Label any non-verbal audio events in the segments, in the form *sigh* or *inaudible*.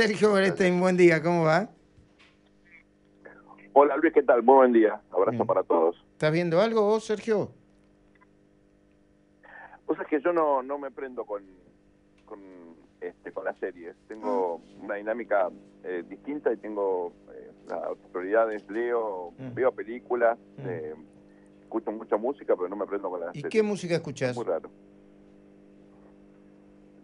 Sergio Berestein, buen día, ¿cómo va? Hola Luis, ¿qué tal? Muy buen día. Abrazo para todos. ¿Estás viendo algo vos, Sergio? Pues es que yo no, no me prendo con, con, este, con las series. Tengo Ah. una dinámica eh, distinta y tengo eh, las prioridades. Leo, Mm. veo películas, Mm. eh, escucho mucha música, pero no me prendo con las ¿Y series. qué música escuchás? Muy raro.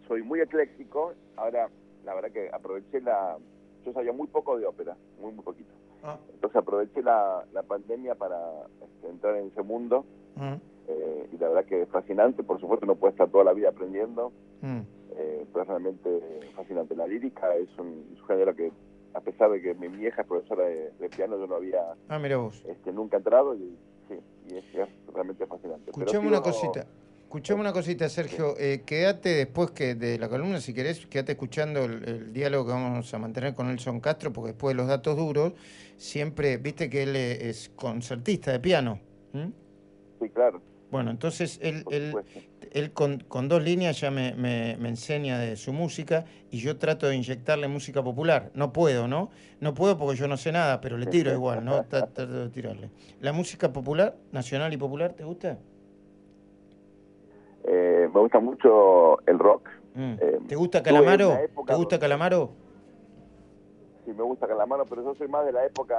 Soy muy ecléctico. Ahora, la verdad que aproveché la... Yo sabía muy poco de ópera, muy, muy poquito. Ah. Entonces aproveché la, la pandemia para este, entrar en ese mundo Mm, eh, y la verdad que es fascinante. Por supuesto no puede estar toda la vida aprendiendo, mm. eh, pero es realmente fascinante. La lírica es un, es un género que, a pesar de que mi vieja es profesora de, de piano, yo no había Ah, mira vos. este, nunca entrado y, sí, y es, es realmente fascinante. Pero Escuchame sigo- una cosita. Escuchame una cosita, Sergio. Eh, quédate después que de la columna, si querés, quédate escuchando el, el diálogo que vamos a mantener con Nelson Castro, porque después de los datos duros, siempre, viste que él es concertista de piano. Sí, claro, Bueno, entonces él, él, él con, con dos líneas ya me, me- me enseña de su música y yo trato de inyectarle música popular. No puedo, ¿no? No puedo porque yo no sé nada, pero le tiro igual, ¿no? Tra- *laughs* Trato de tirarle. ¿La música popular, nacional y popular, te gusta? Eh, me gusta mucho el rock. Mm. Eh, ¿Te gusta Calamaro? ¿Te gusta Calamaro? Sí, me gusta Calamaro, pero yo soy más de la época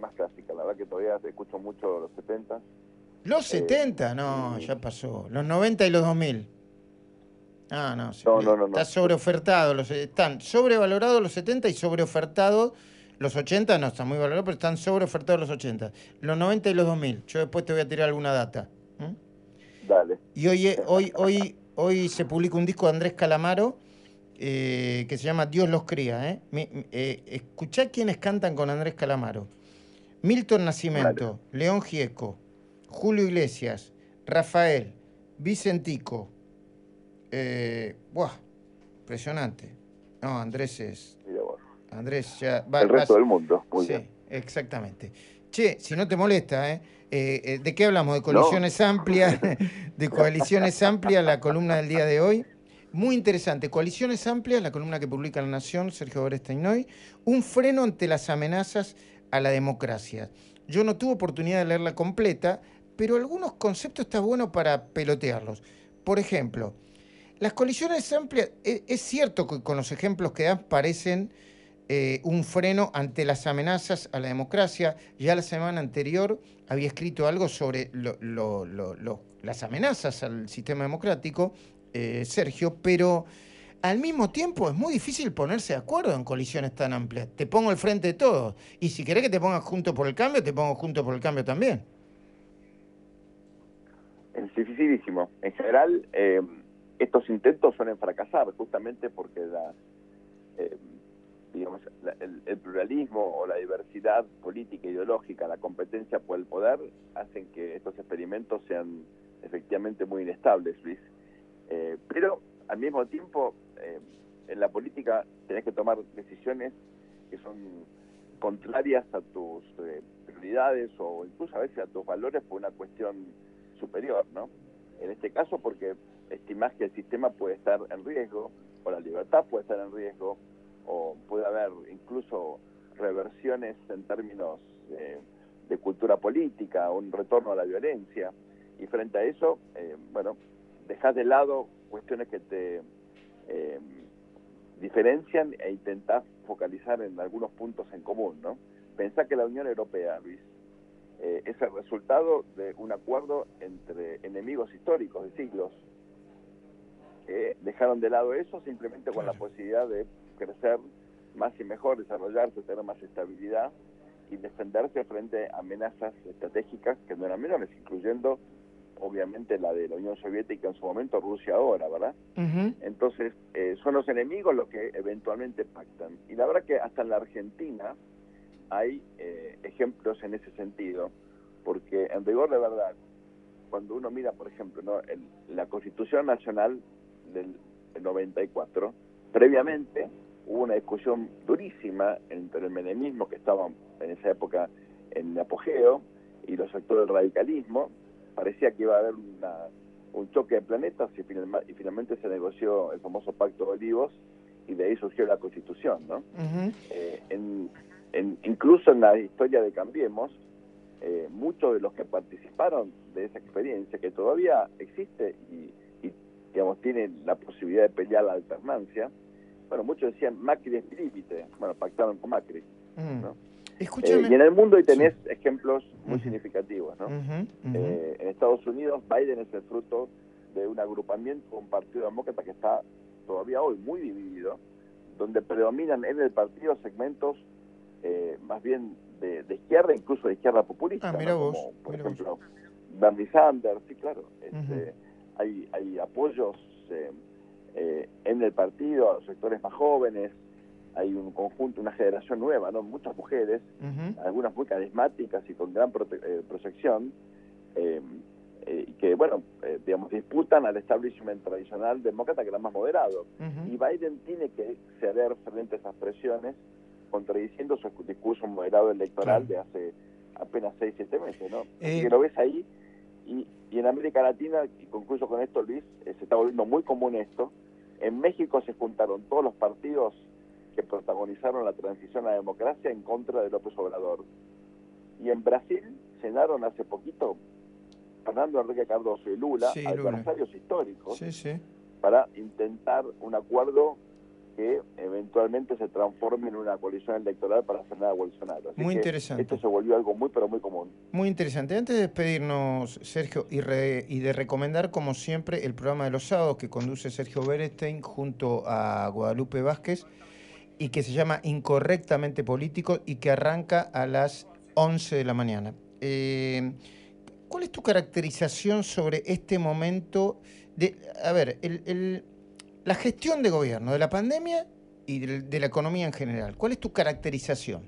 más clásica. La verdad que todavía escucho mucho los 70. Los Eh, 70, no, ya pasó. Los 90 y los 2000. Ah, No, no, no, no. está sobreofertado. Los, están sobrevalorados los 70 y sobreofertados los 80. No, están muy valorados, pero están sobreofertados los 80. Los 90 y los 2000. Yo después te voy a tirar alguna data. Dale. Y hoy, eh, hoy, hoy, hoy se publica un disco de Andrés Calamaro eh, que se llama Dios los cría. ¿eh? Mi- eh, escuchá quiénes cantan con Andrés Calamaro. Milton Nascimento, León Gieco, Julio Iglesias, Rafael, Vicentico. Eh, buah, impresionante. No, Andrés es... Andrés ya... va- el resto vas- del mundo. Muy sí, bien. exactamente. Che, si no te molesta, ¿eh? Eh, eh, ¿de qué hablamos? ¿De coaliciones amplias? *laughs* ¿De coaliciones amplias la columna del día de hoy? Muy interesante. Coaliciones amplias, la columna que publica La Nación, Sergio Berestein hoy. Un freno ante las amenazas a la democracia. Yo no tuve oportunidad de leerla completa, pero algunos conceptos está bueno para pelotearlos. Por ejemplo, las coaliciones amplias, e- es cierto que con los ejemplos que dan parecen eh, un freno ante las amenazas a la democracia. Ya la semana anterior había escrito algo sobre lo- lo- lo- las amenazas al sistema democrático, eh, Sergio, pero al mismo tiempo es muy difícil ponerse de acuerdo en coaliciones tan amplias. Te pongo el frente de todos. Y si querés que te pongas junto por el cambio, te pongo junto por el cambio también. Es dificilísimo. En general, eh, estos intentos suelen fracasar justamente porque la, eh, digamos, la- el, el pluralismo o la diversidad política, ideológica, la competencia por el poder, hacen que estos experimentos sean efectivamente muy inestables, Luis. Eh, pero al mismo tiempo, eh, en la política tenés que tomar decisiones que son contrarias a tus eh, prioridades o incluso a veces a tus valores por una cuestión superior, ¿no? En este caso porque estimás que el sistema puede estar en riesgo, o la libertad puede estar en riesgo, o puede haber incluso reversiones en términos eh, de cultura política, un retorno a la violencia, y frente a eso, eh, bueno, dejas de lado cuestiones que te eh, diferencian e intentás focalizar en algunos puntos en común, ¿no? Pensá que la Unión Europea, Luis, eh, es el resultado de un acuerdo entre enemigos históricos de siglos. que dejaron de lado eso simplemente con la posibilidad de crecer más y mejor, desarrollarse, tener más estabilidad y defenderse frente a amenazas estratégicas que no eran menores, incluyendo obviamente la de la Unión Soviética en su momento, Rusia ahora, ¿verdad? Entonces, eh, son los enemigos los que eventualmente pactan. Y la verdad que hasta en la Argentina hay eh, ejemplos en ese sentido, porque en rigor de verdad, cuando uno mira, por ejemplo, ¿no? el- la Constitución Nacional del 94, previamente hubo una discusión durísima entre el menemismo, que estaba en esa época en apogeo, y los sectores del radicalismo. Parecía que iba a haber una, un choque de planetas y, finalma- y finalmente se negoció el famoso Pacto de Olivos y de ahí surgió la Constitución, ¿no? Eh, incluso en la historia de Cambiemos, eh, muchos de los que participaron de esa experiencia, que todavía existe y, digamos, tienen la posibilidad de pelear la alternancia, bueno, muchos decían Macri es límite, bueno, pactaron con Macri, ¿no? Eh, y en el mundo hoy tenés ejemplos muy significativos, ¿no? Eh, en Estados Unidos, Biden es el fruto de un agrupamiento, un partido demócrata que está todavía hoy muy dividido, donde predominan en el partido segmentos eh, más bien de, izquierda, incluso de izquierda populista, ah, mira vos, como por ejemplo Bernie Sanders, sí, claro, este, hay, hay apoyos en el partido a los sectores más jóvenes, hay un conjunto, una generación nueva, ¿no? Muchas mujeres, algunas muy carismáticas y con gran eh, proyección, em, eh, que, bueno, eh, digamos, disputan al establishment tradicional demócrata que era más moderado. Y Biden tiene que ceder frente a esas presiones, contradiciendo su discurso moderado electoral de hace apenas 6, 7 meses, ¿no? que lo ves ahí. Y, y en América Latina, y concluyo con esto, Luis, se está volviendo muy común esto. En México se juntaron todos los partidos que protagonizaron la transición a la democracia en contra de López Obrador. Y en Brasil cenaron hace poquito Fernando Enrique Cardoso y Lula, adversarios históricos, para intentar un acuerdo que eventualmente se transforme en una coalición electoral para frenar a Bolsonaro. muy interesante. Esto se volvió algo muy, pero muy común. Muy interesante. Antes de despedirnos, Sergio, y, y de recomendar, como siempre, el programa de los sábados que conduce Sergio Berestein junto a Guadalupe Vázquez, y que se llama Incorrectamente Político y que arranca a las 11 de la mañana. Eh, ¿Cuál es tu caracterización sobre este momento de, a ver, la gestión de gobierno de la pandemia y de, la economía en general? ¿Cuál es tu caracterización?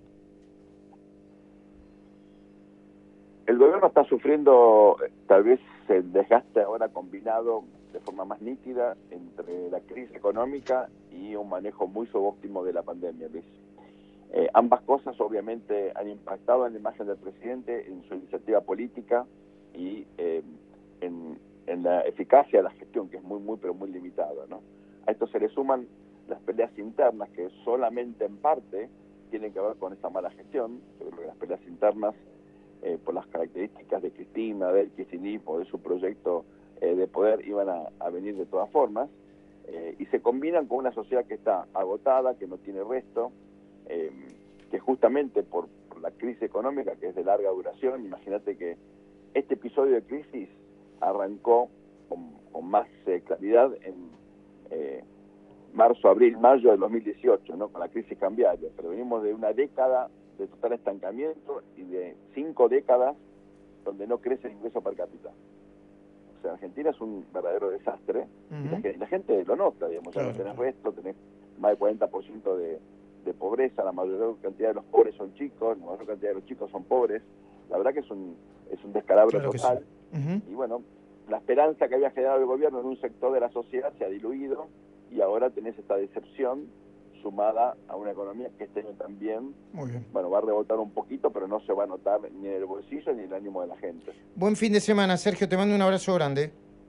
El gobierno está sufriendo tal vez el desgaste ahora combinado de forma más nítida entre la crisis económica y un manejo muy subóptimo de la pandemia, Luis. Eh, ambas cosas obviamente han impactado en la imagen del presidente, en su iniciativa política y eh, en, la eficacia de la gestión, que es muy, muy, pero muy limitada. ¿no? A esto se le suman las peleas internas que solamente en parte tienen que ver con esta mala gestión. Yo creo que las peleas internas, eh, por las características de Cristina, del kirchnerismo, de su proyecto eh, de poder iban a, venir de todas formas eh, y se combinan con una sociedad que está agotada, que no tiene resto, que justamente por, la crisis económica, que es de larga duración, imagínate que este episodio de crisis arrancó con, más claridad en marzo, abril, mayo de 2018, ¿no? con la crisis cambiaria, pero venimos de una década de total estancamiento y de cinco décadas donde no crece el ingreso per cápita. Argentina es un verdadero desastre y la, gente lo nota, digamos, ya no tenés resto, tenés más del 40% de, de pobreza, la mayor cantidad de los pobres son chicos, la mayor cantidad de los chicos son pobres, la verdad que es un, es un descalabro total. Y bueno, la esperanza que había generado el gobierno en un sector de la sociedad se ha diluido y ahora tenés esta decepción sumada a una economía que este año también, bueno, va a rebotar un poquito, pero no se va a notar ni en el bolsillo ni en el ánimo de la gente. Buen fin de semana, Sergio, te mando un abrazo grande.